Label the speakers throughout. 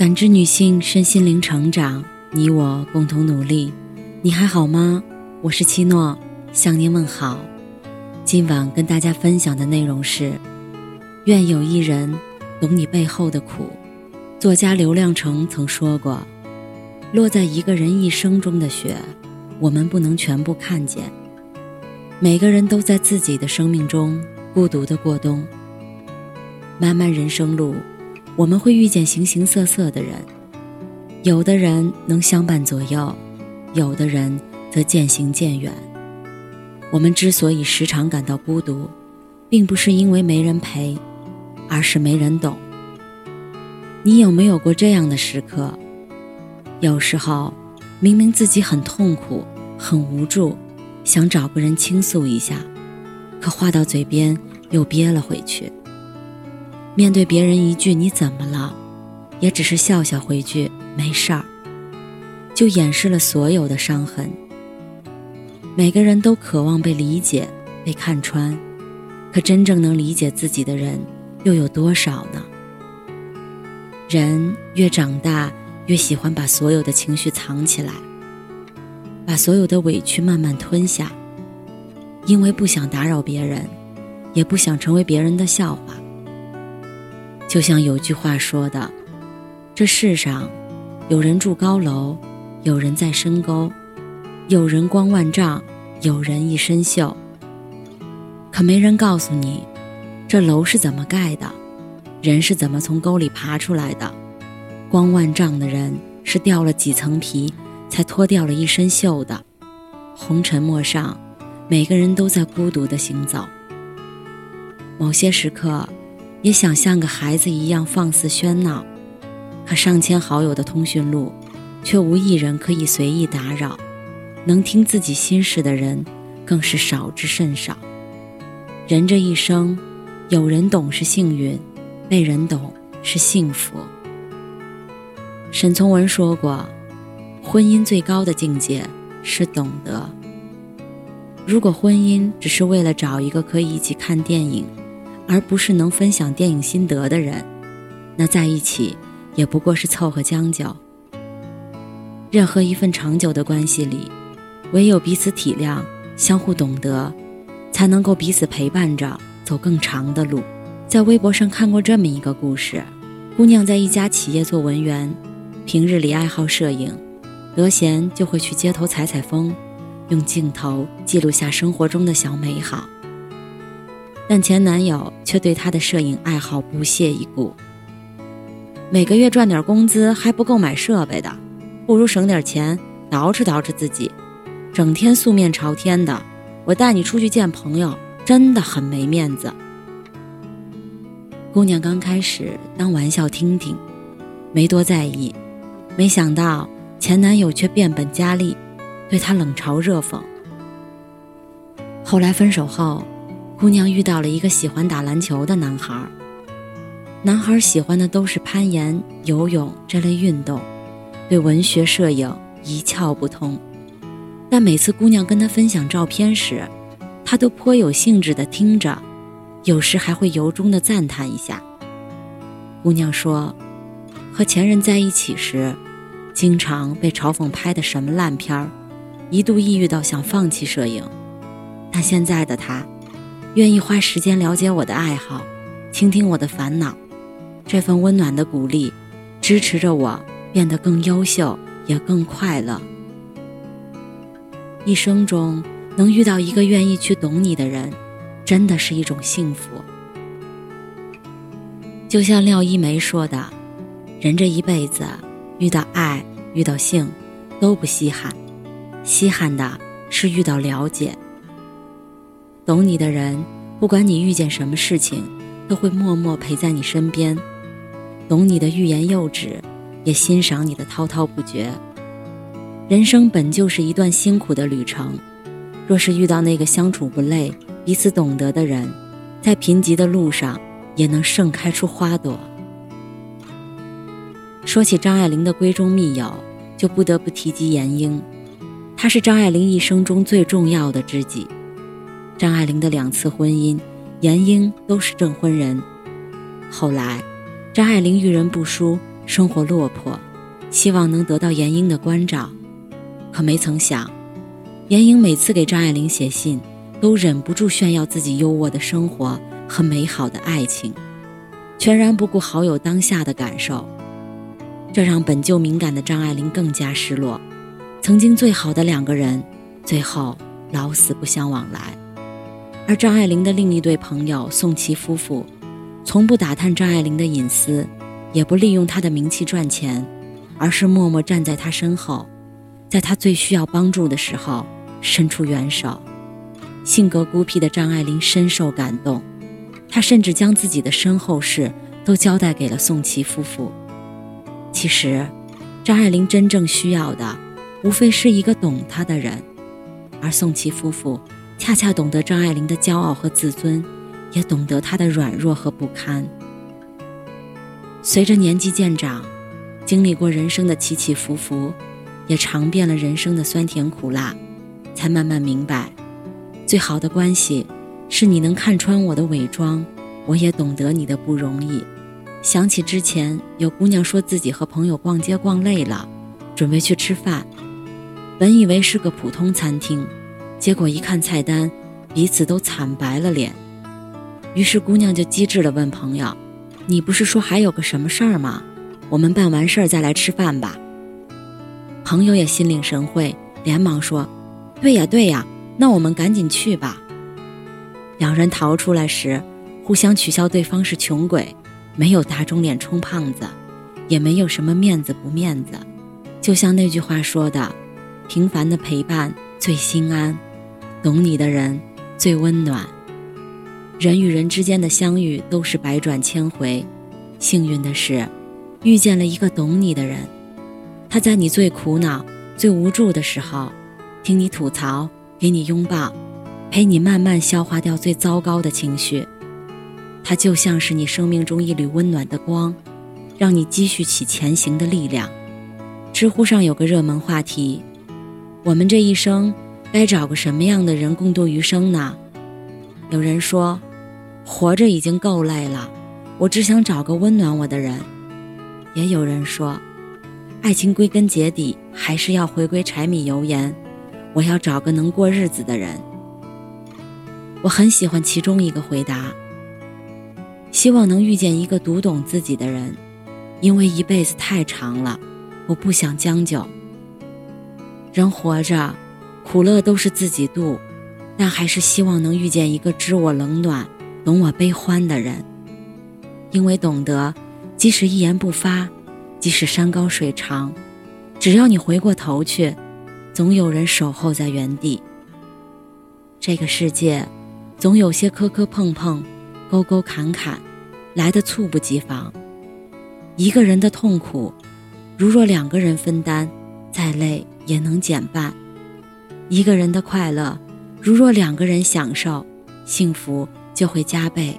Speaker 1: 感知女性身心灵成长，你我共同努力。你还好吗？我是七诺，向您问好。今晚跟大家分享的内容是：愿有一人懂你背后的苦。作家刘亮程曾说过：“落在一个人一生中的雪，我们不能全部看见。每个人都在自己的生命中孤独的过冬。漫漫人生路。”我们会遇见形形色色的人，有的人能相伴左右，有的人则渐行渐远。我们之所以时常感到孤独，并不是因为没人陪，而是没人懂。你有没有过这样的时刻？有时候，明明自己很痛苦、很无助，想找个人倾诉一下，可话到嘴边又憋了回去。面对别人一句“你怎么了”，也只是笑笑回句“没事儿”，就掩饰了所有的伤痕。每个人都渴望被理解、被看穿，可真正能理解自己的人又有多少呢？人越长大，越喜欢把所有的情绪藏起来，把所有的委屈慢慢吞下，因为不想打扰别人，也不想成为别人的笑话。就像有句话说的：“这世上，有人住高楼，有人在深沟，有人光万丈，有人一身锈。可没人告诉你，这楼是怎么盖的，人是怎么从沟里爬出来的。光万丈的人是掉了几层皮，才脱掉了一身锈的。红尘陌上，每个人都在孤独的行走。某些时刻。”也想像个孩子一样放肆喧闹，可上千好友的通讯录，却无一人可以随意打扰。能听自己心事的人，更是少之甚少。人这一生，有人懂是幸运，被人懂是幸福。沈从文说过，婚姻最高的境界是懂得。如果婚姻只是为了找一个可以一起看电影，而不是能分享电影心得的人，那在一起也不过是凑合将就。任何一份长久的关系里，唯有彼此体谅、相互懂得，才能够彼此陪伴着走更长的路。在微博上看过这么一个故事：姑娘在一家企业做文员，平日里爱好摄影，得闲就会去街头采采风，用镜头记录下生活中的小美好。但前男友却对她的摄影爱好不屑一顾。每个月赚点工资还不够买设备的，不如省点钱捯饬捯饬自己。整天素面朝天的，我带你出去见朋友，真的很没面子。姑娘刚开始当玩笑听听，没多在意，没想到前男友却变本加厉，对她冷嘲热讽。后来分手后。姑娘遇到了一个喜欢打篮球的男孩。男孩喜欢的都是攀岩、游泳这类运动，对文学、摄影一窍不通。但每次姑娘跟他分享照片时，他都颇有兴致地听着，有时还会由衷地赞叹一下。姑娘说，和前任在一起时，经常被嘲讽拍的什么烂片儿，一度抑郁到想放弃摄影。但现在的他。愿意花时间了解我的爱好，倾听我的烦恼，这份温暖的鼓励，支持着我变得更优秀，也更快乐。一生中能遇到一个愿意去懂你的人，真的是一种幸福。就像廖一梅说的：“人这一辈子，遇到爱、遇到性，都不稀罕，稀罕的是遇到了解。”懂你的人，不管你遇见什么事情，都会默默陪在你身边；懂你的欲言又止，也欣赏你的滔滔不绝。人生本就是一段辛苦的旅程，若是遇到那个相处不累、彼此懂得的人，在贫瘠的路上也能盛开出花朵。说起张爱玲的闺中密友，就不得不提及严英，她是张爱玲一生中最重要的知己。张爱玲的两次婚姻，严英都是证婚人。后来，张爱玲遇人不淑，生活落魄，希望能得到严英的关照，可没曾想，严英每次给张爱玲写信，都忍不住炫耀自己优渥的生活和美好的爱情，全然不顾好友当下的感受，这让本就敏感的张爱玲更加失落。曾经最好的两个人，最后老死不相往来。而张爱玲的另一对朋友宋琦夫妇，从不打探张爱玲的隐私，也不利用她的名气赚钱，而是默默站在她身后，在她最需要帮助的时候伸出援手。性格孤僻的张爱玲深受感动，她甚至将自己的身后事都交代给了宋琦夫妇。其实，张爱玲真正需要的，无非是一个懂她的人，而宋琦夫妇。恰恰懂得张爱玲的骄傲和自尊，也懂得她的软弱和不堪。随着年纪渐长，经历过人生的起起伏伏，也尝遍了人生的酸甜苦辣，才慢慢明白，最好的关系是你能看穿我的伪装，我也懂得你的不容易。想起之前有姑娘说自己和朋友逛街逛累了，准备去吃饭，本以为是个普通餐厅。结果一看菜单，彼此都惨白了脸。于是姑娘就机智地问朋友：“你不是说还有个什么事儿吗？我们办完事儿再来吃饭吧。”朋友也心领神会，连忙说：“对呀对呀，那我们赶紧去吧。”两人逃出来时，互相取笑对方是穷鬼，没有打肿脸充胖子，也没有什么面子不面子。就像那句话说的：“平凡的陪伴最心安。”懂你的人最温暖。人与人之间的相遇都是百转千回，幸运的是，遇见了一个懂你的人。他在你最苦恼、最无助的时候，听你吐槽，给你拥抱，陪你慢慢消化掉最糟糕的情绪。他就像是你生命中一缕温暖的光，让你积蓄起前行的力量。知乎上有个热门话题：我们这一生。该找个什么样的人共度余生呢？有人说，活着已经够累了，我只想找个温暖我的人。也有人说，爱情归根结底还是要回归柴米油盐，我要找个能过日子的人。我很喜欢其中一个回答，希望能遇见一个读懂自己的人，因为一辈子太长了，我不想将就。人活着。苦乐都是自己度，但还是希望能遇见一个知我冷暖、懂我悲欢的人。因为懂得，即使一言不发，即使山高水长，只要你回过头去，总有人守候在原地。这个世界，总有些磕磕碰碰、沟沟坎坎，来的猝不及防。一个人的痛苦，如若两个人分担，再累也能减半。一个人的快乐，如若两个人享受，幸福就会加倍。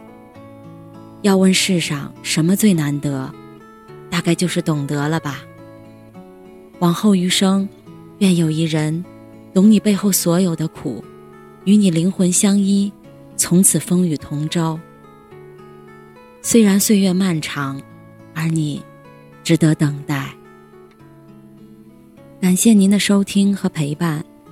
Speaker 1: 要问世上什么最难得，大概就是懂得了吧。往后余生，愿有一人，懂你背后所有的苦，与你灵魂相依，从此风雨同舟。虽然岁月漫长，而你，值得等待。感谢您的收听和陪伴。